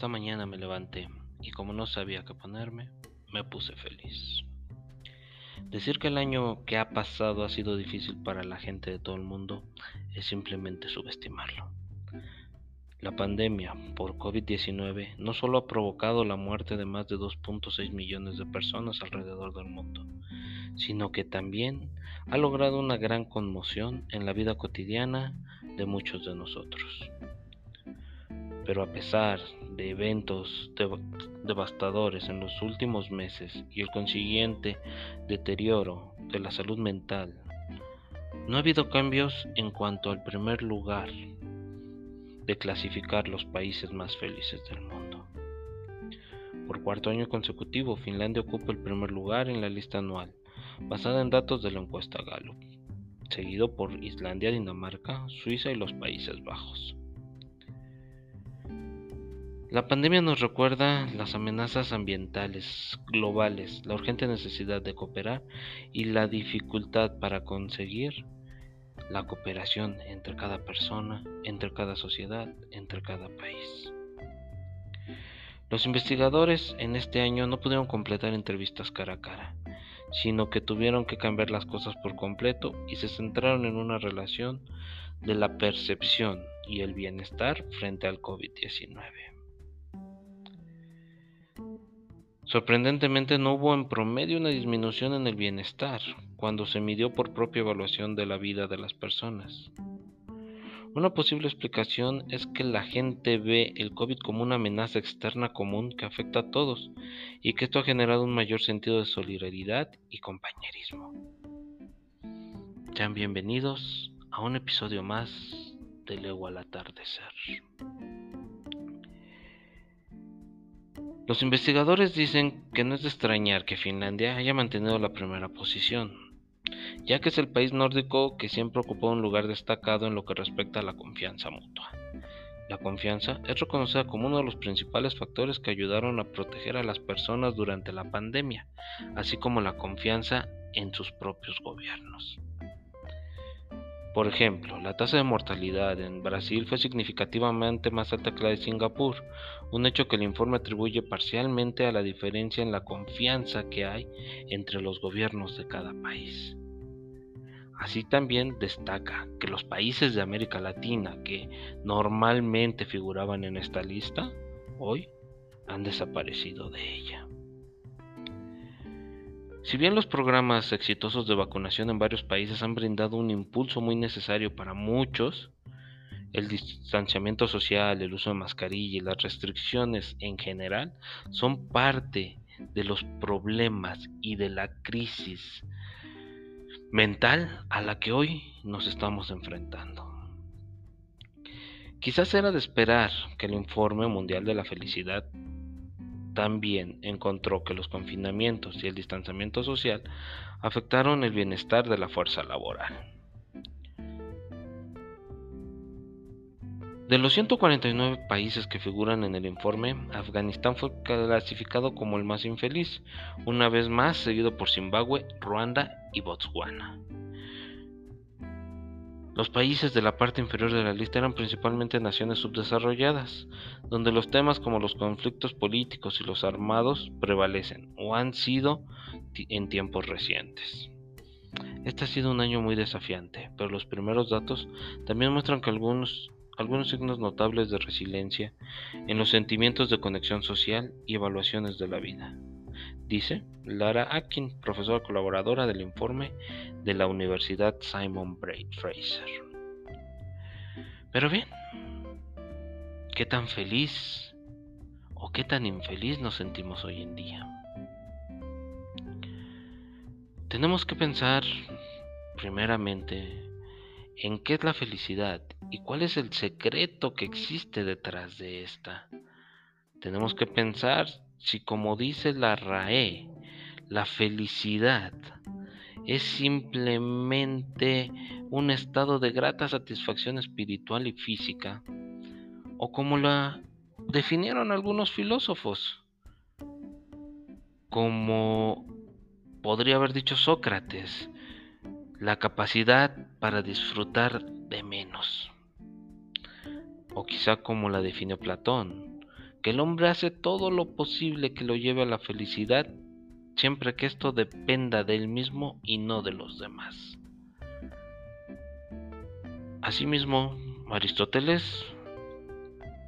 Esta mañana me levanté y como no sabía qué ponerme, me puse feliz. Decir que el año que ha pasado ha sido difícil para la gente de todo el mundo es simplemente subestimarlo. La pandemia por COVID-19 no solo ha provocado la muerte de más de 2.6 millones de personas alrededor del mundo, sino que también ha logrado una gran conmoción en la vida cotidiana de muchos de nosotros. Pero a pesar de eventos devastadores en los últimos meses y el consiguiente deterioro de la salud mental, no ha habido cambios en cuanto al primer lugar de clasificar los países más felices del mundo. Por cuarto año consecutivo, Finlandia ocupa el primer lugar en la lista anual, basada en datos de la encuesta Gallup, seguido por Islandia, Dinamarca, Suiza y los Países Bajos. La pandemia nos recuerda las amenazas ambientales globales, la urgente necesidad de cooperar y la dificultad para conseguir la cooperación entre cada persona, entre cada sociedad, entre cada país. Los investigadores en este año no pudieron completar entrevistas cara a cara, sino que tuvieron que cambiar las cosas por completo y se centraron en una relación de la percepción y el bienestar frente al COVID-19. Sorprendentemente no hubo en promedio una disminución en el bienestar cuando se midió por propia evaluación de la vida de las personas. Una posible explicación es que la gente ve el COVID como una amenaza externa común que afecta a todos y que esto ha generado un mayor sentido de solidaridad y compañerismo. Sean bienvenidos a un episodio más de Lego al atardecer. Los investigadores dicen que no es de extrañar que Finlandia haya mantenido la primera posición, ya que es el país nórdico que siempre ocupó un lugar destacado en lo que respecta a la confianza mutua. La confianza es reconocida como uno de los principales factores que ayudaron a proteger a las personas durante la pandemia, así como la confianza en sus propios gobiernos. Por ejemplo, la tasa de mortalidad en Brasil fue significativamente más alta que la de Singapur, un hecho que el informe atribuye parcialmente a la diferencia en la confianza que hay entre los gobiernos de cada país. Así también destaca que los países de América Latina que normalmente figuraban en esta lista, hoy han desaparecido de ella. Si bien los programas exitosos de vacunación en varios países han brindado un impulso muy necesario para muchos, el distanciamiento social, el uso de mascarilla y las restricciones en general son parte de los problemas y de la crisis mental a la que hoy nos estamos enfrentando. Quizás era de esperar que el informe mundial de la felicidad también encontró que los confinamientos y el distanciamiento social afectaron el bienestar de la fuerza laboral. De los 149 países que figuran en el informe, Afganistán fue clasificado como el más infeliz, una vez más seguido por Zimbabue, Ruanda y Botswana. Los países de la parte inferior de la lista eran principalmente naciones subdesarrolladas, donde los temas como los conflictos políticos y los armados prevalecen o han sido en tiempos recientes. Este ha sido un año muy desafiante, pero los primeros datos también muestran que algunos, algunos signos notables de resiliencia en los sentimientos de conexión social y evaluaciones de la vida dice Lara Atkin, profesora colaboradora del informe de la Universidad Simon Fraser. Pero bien, ¿qué tan feliz o qué tan infeliz nos sentimos hoy en día? Tenemos que pensar primeramente en qué es la felicidad y cuál es el secreto que existe detrás de esta. Tenemos que pensar si como dice la RAE, la felicidad es simplemente un estado de grata satisfacción espiritual y física, o como la definieron algunos filósofos, como podría haber dicho Sócrates, la capacidad para disfrutar de menos, o quizá como la definió Platón, que el hombre hace todo lo posible que lo lleve a la felicidad, siempre que esto dependa de él mismo y no de los demás. Asimismo, Aristóteles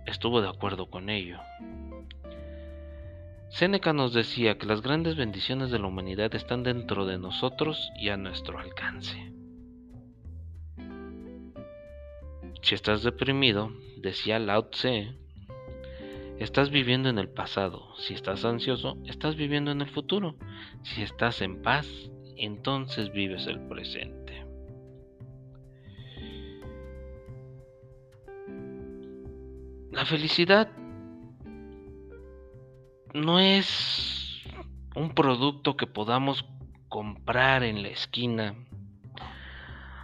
estuvo de acuerdo con ello. Séneca nos decía que las grandes bendiciones de la humanidad están dentro de nosotros y a nuestro alcance. Si estás deprimido, decía Lao Tse, estás viviendo en el pasado. Si estás ansioso, estás viviendo en el futuro. Si estás en paz, entonces vives el presente. La felicidad no es un producto que podamos comprar en la esquina,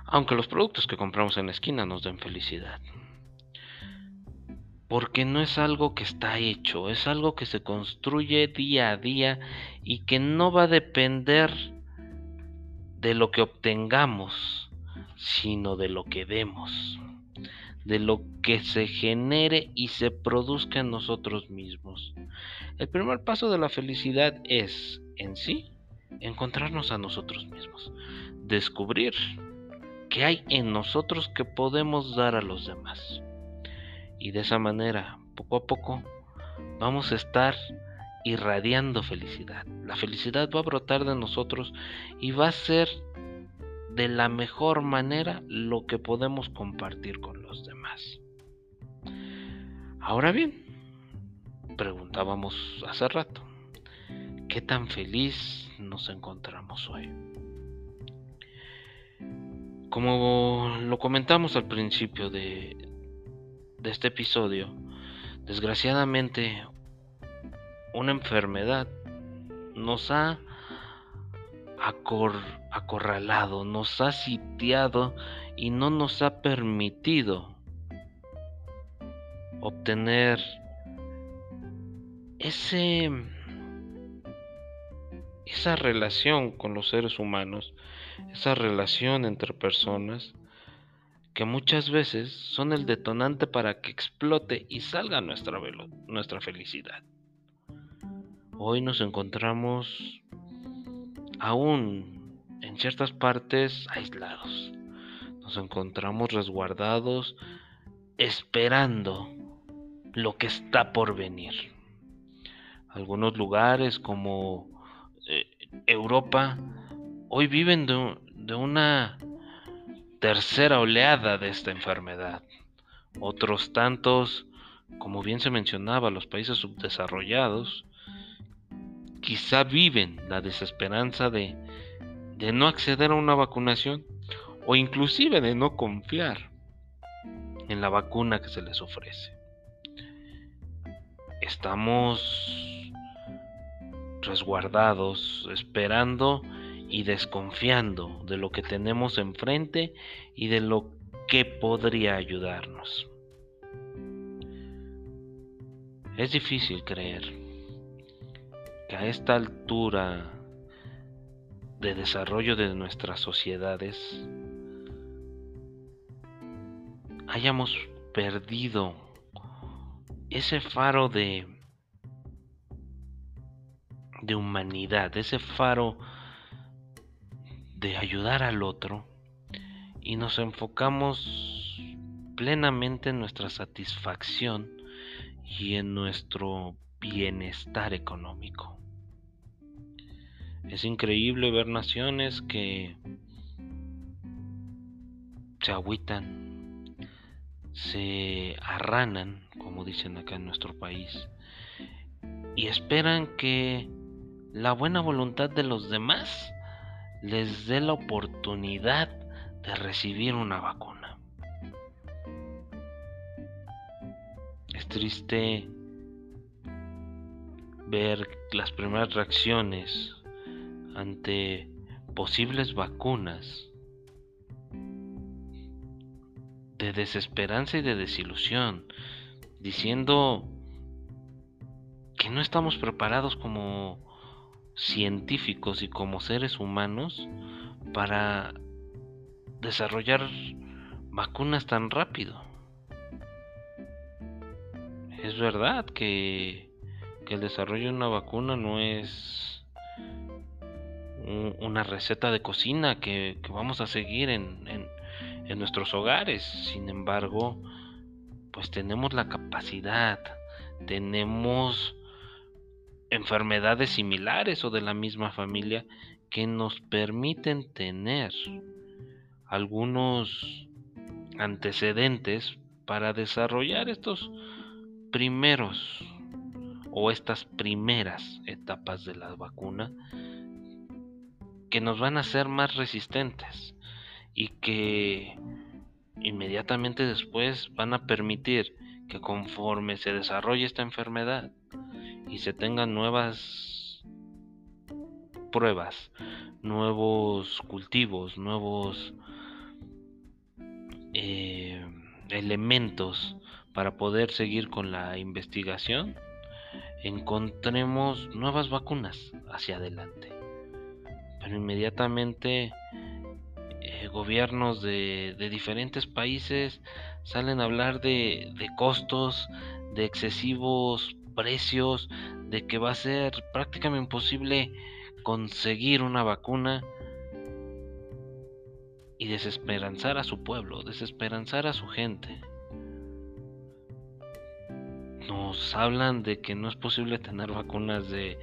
aunque los productos que compramos en la esquina nos den felicidad. Porque no es algo que está hecho, es algo que se construye día a día y que no va a depender de lo que obtengamos, sino de lo que demos, de lo que se genere y se produzca en nosotros mismos. El primer paso de la felicidad es, en sí, encontrarnos a nosotros mismos, descubrir qué hay en nosotros que podemos dar a los demás. Y de esa manera, poco a poco, vamos a estar irradiando felicidad. La felicidad va a brotar de nosotros y va a ser de la mejor manera lo que podemos compartir con los demás. Ahora bien, preguntábamos hace rato, ¿qué tan feliz nos encontramos hoy? Como lo comentamos al principio de, de este episodio, desgraciadamente una enfermedad nos ha acorralado, nos ha sitiado y no nos ha permitido obtener ese esa relación con los seres humanos, esa relación entre personas que muchas veces son el detonante para que explote y salga nuestra, nuestra felicidad. Hoy nos encontramos aún en ciertas partes aislados. Nos encontramos resguardados esperando lo que está por venir algunos lugares como eh, Europa hoy viven de, una tercera oleada de esta enfermedad. Otros tantos, como bien se mencionaba, los países subdesarrollados, quizá viven la desesperanza de, de no acceder a una vacunación o inclusive de no confiar en la vacuna que se les ofrece. Estamos resguardados, esperando y desconfiando de lo que tenemos enfrente y de lo que podría ayudarnos. Es difícil creer que a esta altura de desarrollo de nuestras sociedades hayamos perdido ese faro de de humanidad, ese faro de ayudar al otro y nos enfocamos plenamente en nuestra satisfacción y en nuestro bienestar económico. Es increíble ver naciones que se agüitan, se arranan, como dicen acá en nuestro país, y esperan que la buena voluntad de los demás les dé la oportunidad de recibir una vacuna. Es triste ver las primeras reacciones ante posibles vacunas de desesperanza y de desilusión, diciendo que no estamos preparados como científicos y como seres humanos para desarrollar vacunas tan rápido. es verdad que, el desarrollo de una vacuna no es una receta de cocina que, vamos a seguir en, en nuestros hogares. Sin embargo, pues tenemos la capacidad, tenemos enfermedades similares o de la misma familia que nos permiten tener algunos antecedentes para desarrollar estos primeros o estas primeras etapas de la vacuna que nos van a hacer más resistentes y que inmediatamente después van a permitir que conforme se desarrolle esta enfermedad y se tengan nuevas pruebas, nuevos cultivos, nuevos eh, elementos para poder seguir con la investigación, encontremos nuevas vacunas hacia adelante. Pero inmediatamente eh, gobiernos de, diferentes países salen a hablar de, de costos, de excesivos precios, de que va a ser prácticamente imposible conseguir una vacuna y desesperanzar a su pueblo, desesperanzar a su gente. Nos hablan de que no es posible tener vacunas de,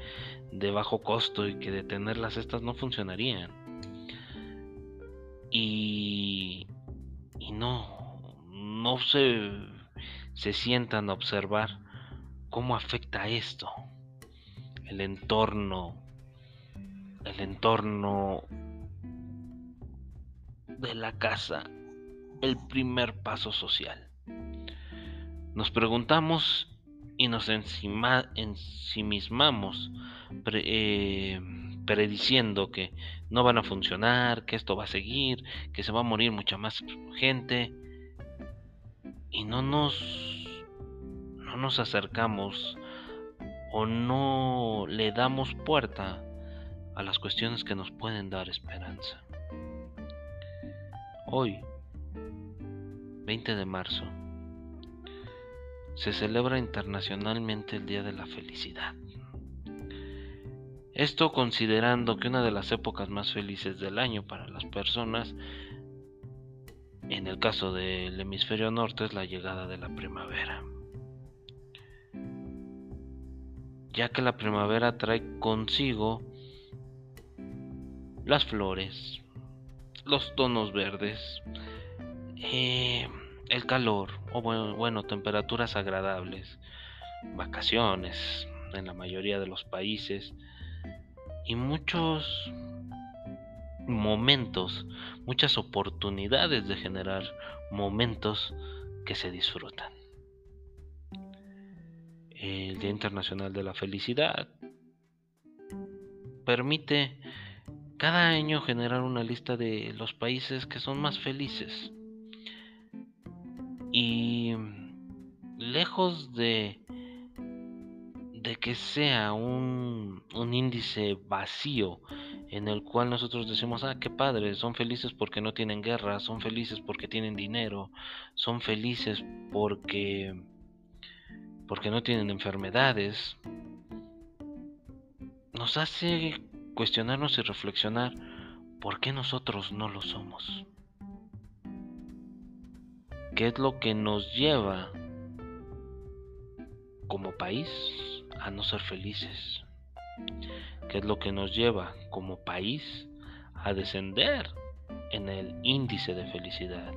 bajo costo y que de tenerlas estas no funcionarían. Y, y no, no se, se sientan a observar cómo afecta esto, el entorno, el entorno de la casa, el primer paso social. Nos preguntamos y nos encima, ensimismamos eh, prediciendo que no van a funcionar, que esto va a seguir, que se va a morir mucha más gente y no nos no nos acercamos o no le damos puerta a las cuestiones que nos pueden dar esperanza. Hoy, 20 de marzo, se celebra internacionalmente el Día de la Felicidad. Esto considerando que una de las épocas más felices del año para las personas, en el caso del hemisferio norte, es la llegada de la primavera. Ya que la primavera trae consigo las flores, los tonos verdes, eh, el calor, o bueno, temperaturas agradables, vacaciones en la mayoría de los países y muchos momentos, muchas oportunidades de generar momentos que se disfrutan. El Día Internacional de la Felicidad permite cada año generar una lista de los países que son más felices. Y lejos de, de que sea un, un índice vacío en el cual nosotros decimos, ah, qué padre, son felices porque no tienen guerra, son felices porque tienen dinero, son felices porque porque no tienen enfermedades, nos hace cuestionarnos y reflexionar por qué nosotros no lo somos. ¿Qué es lo que nos lleva como país a no ser felices? ¿Qué es lo que nos lleva como país a descender en el índice de felicidad?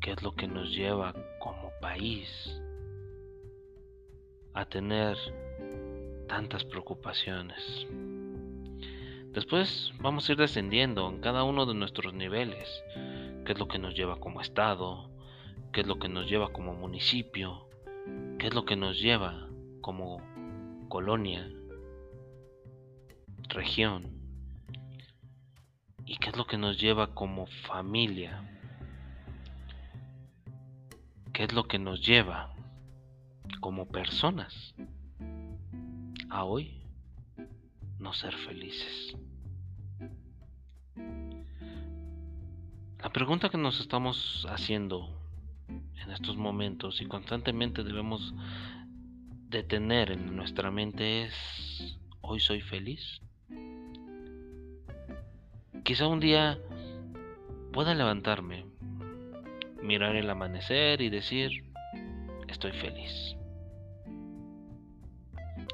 ¿Qué es lo que nos lleva país a tener tantas preocupaciones. Después vamos a ir descendiendo en cada uno de nuestros niveles, qué es lo que nos lleva como estado, qué es lo que nos lleva como municipio, qué es lo que nos lleva como colonia, región, y qué es lo que nos lleva como familia, qué es lo que nos lleva como personas a hoy no ser felices. La pregunta que nos estamos haciendo en estos momentos y constantemente debemos de tener en nuestra mente es, hoy soy feliz. Quizá un día pueda levantarme, mirar el amanecer y decir, estoy feliz.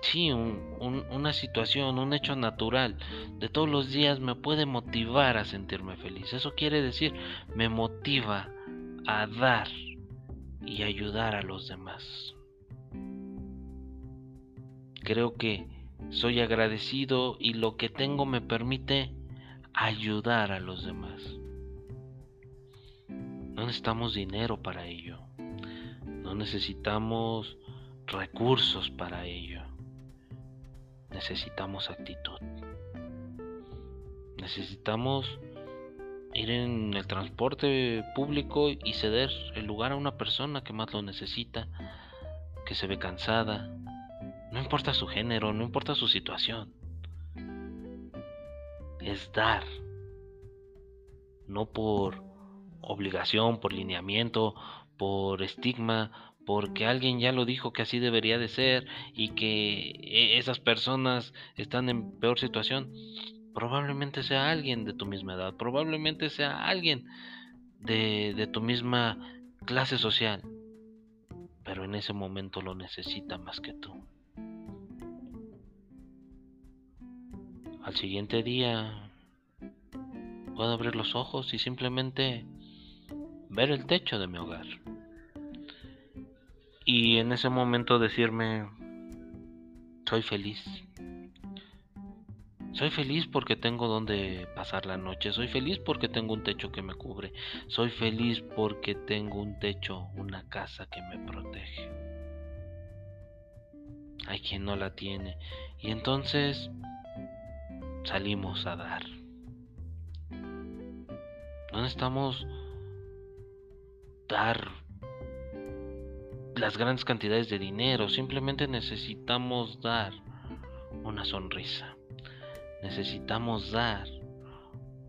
Sí, una situación, un hecho natural de todos los días me puede motivar a sentirme feliz. Eso quiere decir, me motiva a dar y ayudar a los demás. Creo que soy agradecido y lo que tengo me permite ayudar a los demás. No necesitamos dinero para ello. No necesitamos recursos para ello. Necesitamos actitud. Necesitamos ir en el transporte público y ceder el lugar a una persona que más lo necesita, que se ve cansada. No importa su género, no importa su situación. Es dar. No por obligación, por lineamiento, por estigma, porque alguien ya lo dijo que así debería de ser y que e-, esas personas están en peor situación probablemente sea alguien de tu misma edad, probablemente sea alguien de, tu misma clase social, pero en ese momento lo necesita más que tú. Al siguiente día puedo abrir los ojos y simplemente ver el techo de mi hogar. Y en ese momento decirme, soy feliz. Soy feliz porque tengo donde pasar la noche. Soy feliz porque tengo un techo que me cubre. Soy feliz porque tengo un techo, una casa que me protege. Hay quien no la tiene. Y entonces salimos a dar. No necesitamos dar las grandes cantidades de dinero. Simplemente necesitamos dar una sonrisa necesitamos dar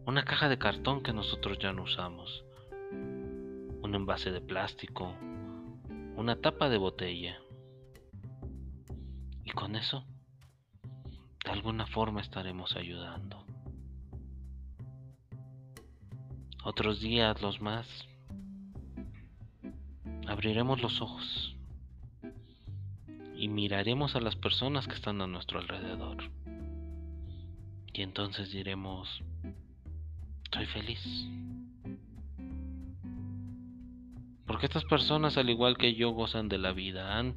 una caja de cartón que nosotros ya no usamos, un envase de plástico, una tapa de botella. Y con eso, de alguna forma estaremos ayudando. Otros días, los más, abriremos los ojos y miraremos a las personas que están a nuestro alrededor. Y entonces diremos, soy feliz. Porque estas personas, al igual que yo, gozan de la vida, han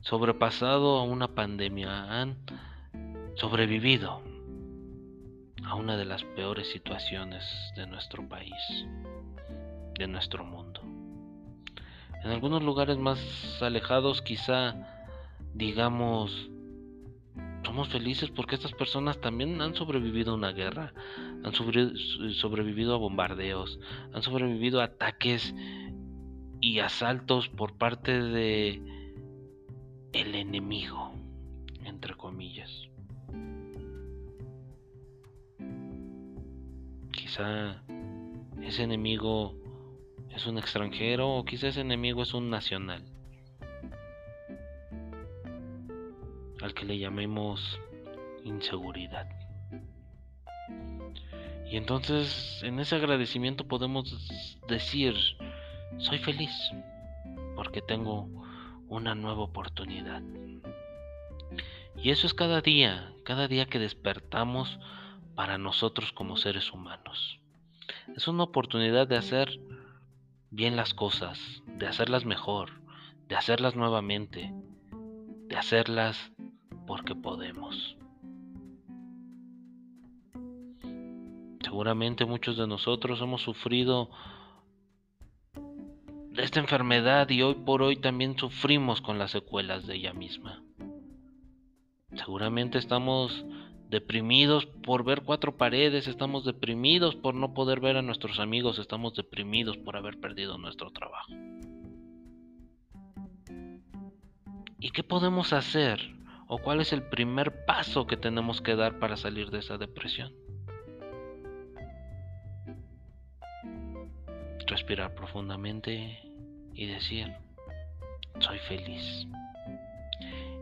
sobrepasado a una pandemia, han sobrevivido a una de las peores situaciones de nuestro país, de nuestro mundo. En algunos lugares más alejados quizá digamos somos felices porque estas personas también han sobrevivido a una guerra, han sobrevivido a bombardeos, han sobrevivido a ataques y asaltos por parte de el enemigo, entre comillas. Quizá ese enemigo es un extranjero o quizá ese enemigo es un nacional. al que le llamemos inseguridad. Y entonces en ese agradecimiento podemos decir, soy feliz porque tengo una nueva oportunidad. Y eso es cada día, cada día que despertamos para nosotros como seres humanos. Es una oportunidad de hacer bien las cosas, de hacerlas mejor, de hacerlas nuevamente, de hacerlas porque podemos. Seguramente muchos de nosotros hemos sufrido de esta enfermedad y hoy por hoy también sufrimos con las secuelas de ella misma. Seguramente estamos deprimidos por ver cuatro paredes, estamos deprimidos por no poder ver a nuestros amigos, estamos deprimidos por haber perdido nuestro trabajo. ¿Y qué podemos hacer ¿O cuál es el primer paso que tenemos que dar para salir de esa depresión? Respirar profundamente y decir, soy feliz.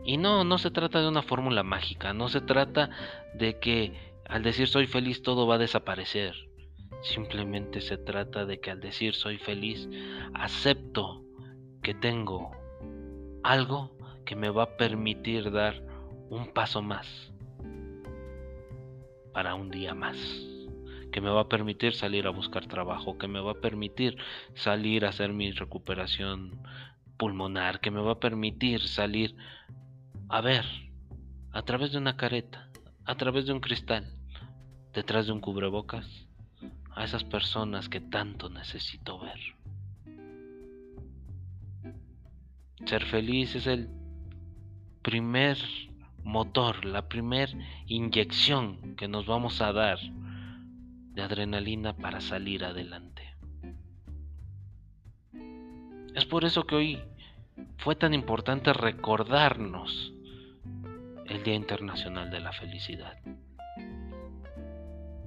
Y no, no se trata de una fórmula mágica, no se trata de que al decir soy feliz todo va a desaparecer. Simplemente se trata de que al decir soy feliz acepto que tengo algo que me va a permitir dar un paso más para un día más, que me va a permitir salir a buscar trabajo, que me va a permitir salir a hacer mi recuperación pulmonar, que me va a permitir salir a ver a través de una careta, a través de un cristal, detrás de un cubrebocas, a esas personas que tanto necesito ver. Ser feliz es el primer motor, la primer inyección que nos vamos a dar de adrenalina para salir adelante. Es por eso que hoy fue tan importante recordarnos el Día Internacional de la Felicidad.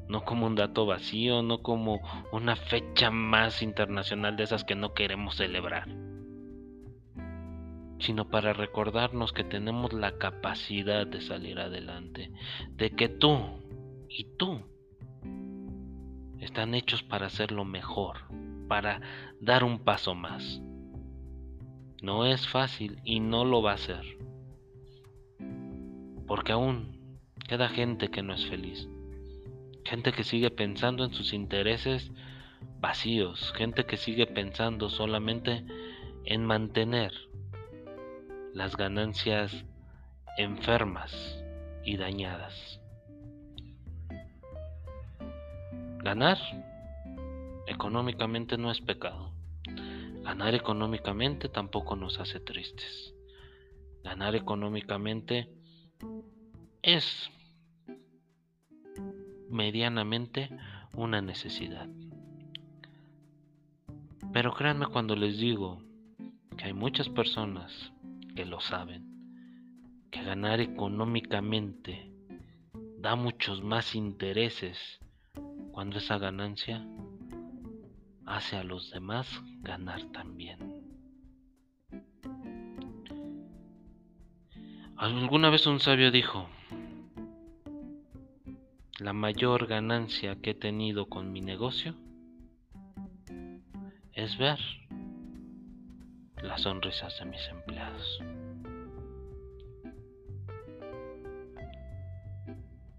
No como un dato vacío, no como una fecha más internacional de esas que no queremos celebrar, sino para recordarnos que tenemos la capacidad de salir adelante, de que tú y tú están hechos para hacerlo mejor, para dar un paso más. No es fácil y no lo va a ser. Porque aún queda gente que no es feliz. Gente que sigue pensando en sus intereses vacíos. Gente que sigue pensando solamente en mantener las ganancias enfermas y dañadas. Ganar económicamente no es pecado. Ganar económicamente tampoco nos hace tristes. Ganar económicamente es medianamente una necesidad. Pero créanme cuando les digo que hay muchas personas que lo saben, que ganar económicamente da muchos más intereses cuando esa ganancia hace a los demás ganar también. Alguna vez un sabio dijo, la mayor ganancia que he tenido con mi negocio es ver las sonrisas de mis empleados.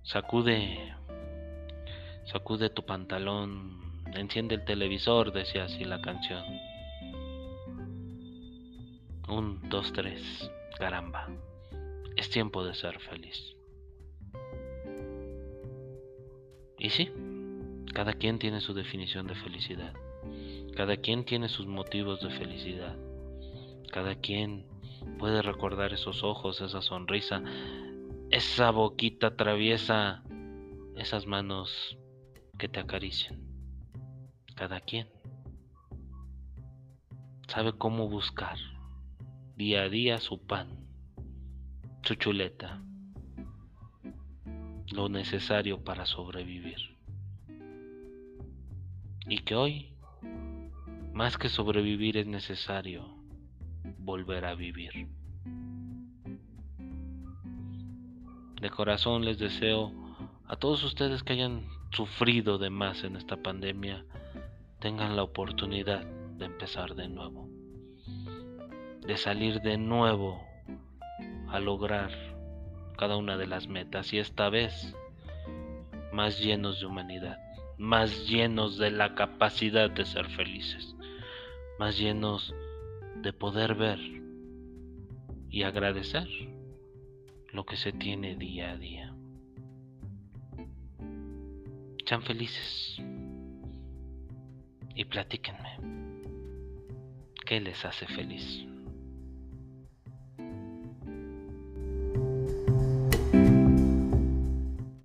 Sacude, sacude tu pantalón Enciende el televisor, decía así la canción. Un, dos, tres. Caramba. Es tiempo de ser feliz. Y sí, cada quien tiene su definición de felicidad. Cada quien tiene sus motivos de felicidad. Cada quien puede recordar esos ojos, esa sonrisa, esa boquita traviesa, esas manos que te acarician cada quien sabe cómo buscar día a día su pan, su chuleta, lo necesario para sobrevivir. Y que hoy, más que sobrevivir, es necesario volver a vivir. De corazón les deseo a todos ustedes que hayan sufrido de más en esta pandemia, tengan la oportunidad de empezar de nuevo, de salir de nuevo a lograr cada una de las metas y esta vez más llenos de humanidad, más llenos de la capacidad de ser felices, más llenos de poder ver y agradecer lo que se tiene día a día. Sean felices y platíquenme qué les hace feliz.